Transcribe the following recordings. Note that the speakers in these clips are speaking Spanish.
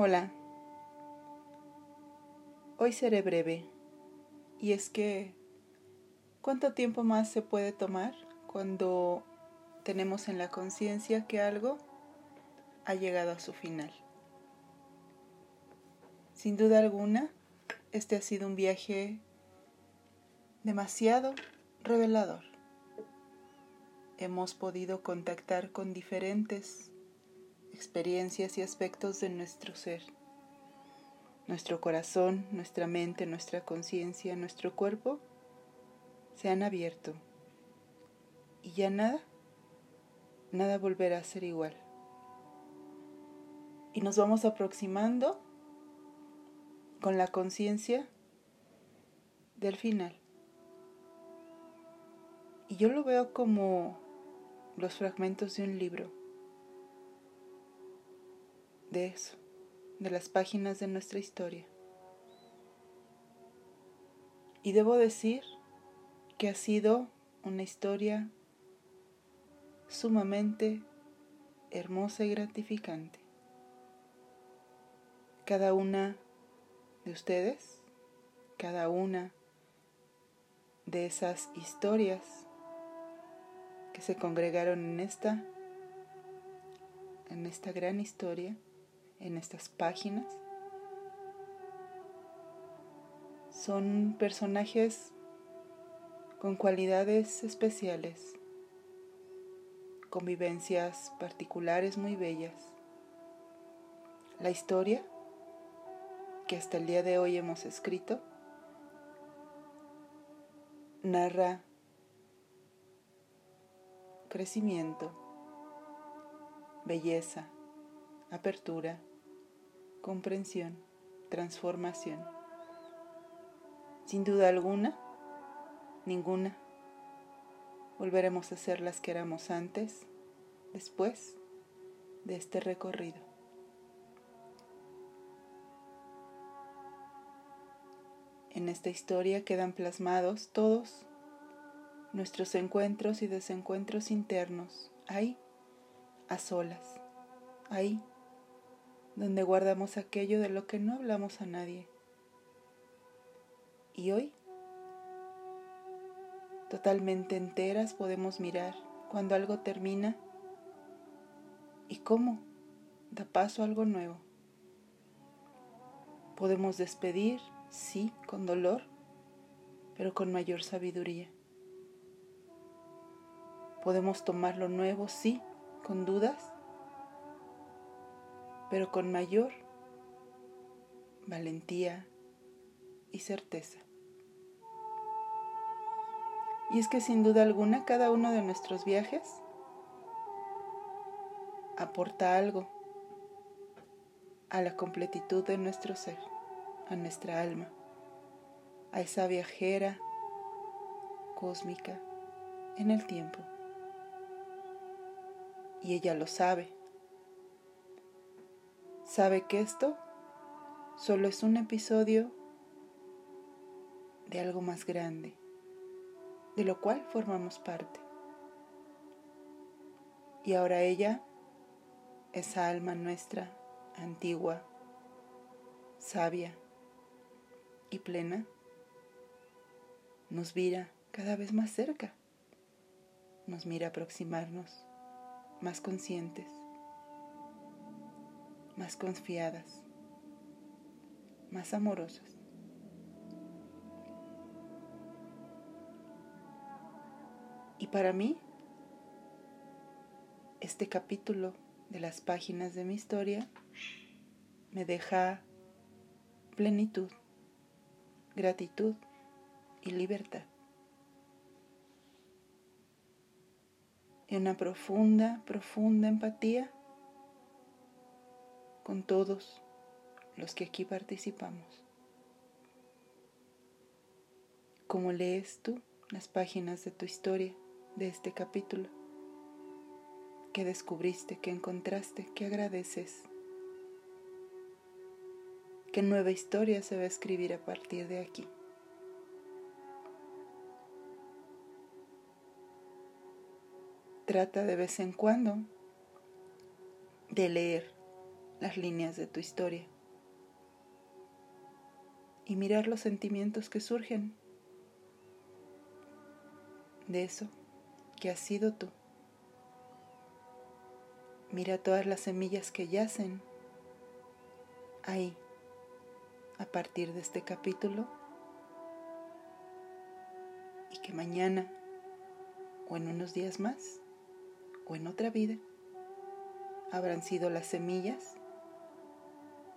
Hola. Hoy seré breve. Y es que, ¿cuánto tiempo más se puede tomar cuando tenemos en la conciencia que algo ha llegado a su final? Sin duda alguna, este ha sido un viaje demasiado revelador. Hemos podido contactar con diferentes experiencias y aspectos de nuestro ser. Nuestro corazón, nuestra mente, nuestra conciencia, nuestro cuerpo se han abierto y ya nada, nada volverá a ser igual. Y nos vamos aproximando con la conciencia del final. Y yo lo veo como los fragmentos de un libro de eso, de las páginas de nuestra historia. Y debo decir que ha sido una historia sumamente hermosa y gratificante. Cada una de ustedes, cada una de esas historias que se congregaron en esta en esta gran historia en estas páginas son personajes con cualidades especiales, convivencias particulares muy bellas. La historia que hasta el día de hoy hemos escrito narra crecimiento, belleza, apertura, comprensión, transformación. Sin duda alguna, ninguna. Volveremos a ser las que éramos antes, después de este recorrido. En esta historia quedan plasmados todos nuestros encuentros y desencuentros internos, ahí, a solas, ahí, donde guardamos aquello de lo que no hablamos a nadie. Y hoy, totalmente enteras, podemos mirar cuando algo termina y cómo da paso a algo nuevo. Podemos despedir, sí, con dolor, pero con mayor sabiduría. Podemos tomar lo nuevo, sí, con dudas, pero con mayor valentía y certeza. Y es que sin duda alguna cada uno de nuestros viajes aporta algo a la completitud de nuestro ser, a nuestra alma, a esa viajera cósmica en el tiempo. Y ella lo sabe sabe que esto solo es un episodio de algo más grande, de lo cual formamos parte. Y ahora ella, esa alma nuestra, antigua, sabia y plena, nos mira cada vez más cerca, nos mira aproximarnos, más conscientes más confiadas, más amorosas. Y para mí, este capítulo de las páginas de mi historia me deja plenitud, gratitud y libertad. Y una profunda, profunda empatía con todos los que aquí participamos. ¿Cómo lees tú las páginas de tu historia, de este capítulo? ¿Qué descubriste? ¿Qué encontraste? ¿Qué agradeces? ¿Qué nueva historia se va a escribir a partir de aquí? Trata de vez en cuando de leer las líneas de tu historia y mirar los sentimientos que surgen de eso que has sido tú. Mira todas las semillas que yacen ahí a partir de este capítulo y que mañana o en unos días más o en otra vida habrán sido las semillas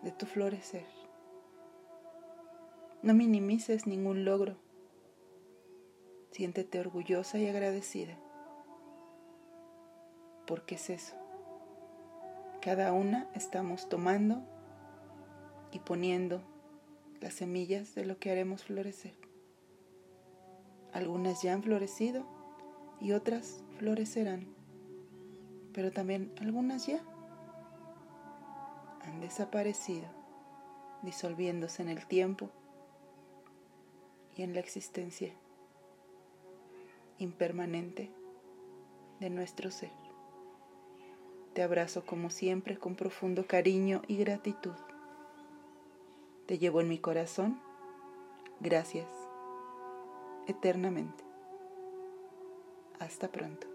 de tu florecer. No minimices ningún logro. Siéntete orgullosa y agradecida. Porque es eso. Cada una estamos tomando y poniendo las semillas de lo que haremos florecer. Algunas ya han florecido y otras florecerán, pero también algunas ya desaparecido, disolviéndose en el tiempo y en la existencia impermanente de nuestro ser. Te abrazo como siempre con profundo cariño y gratitud. Te llevo en mi corazón. Gracias. Eternamente. Hasta pronto.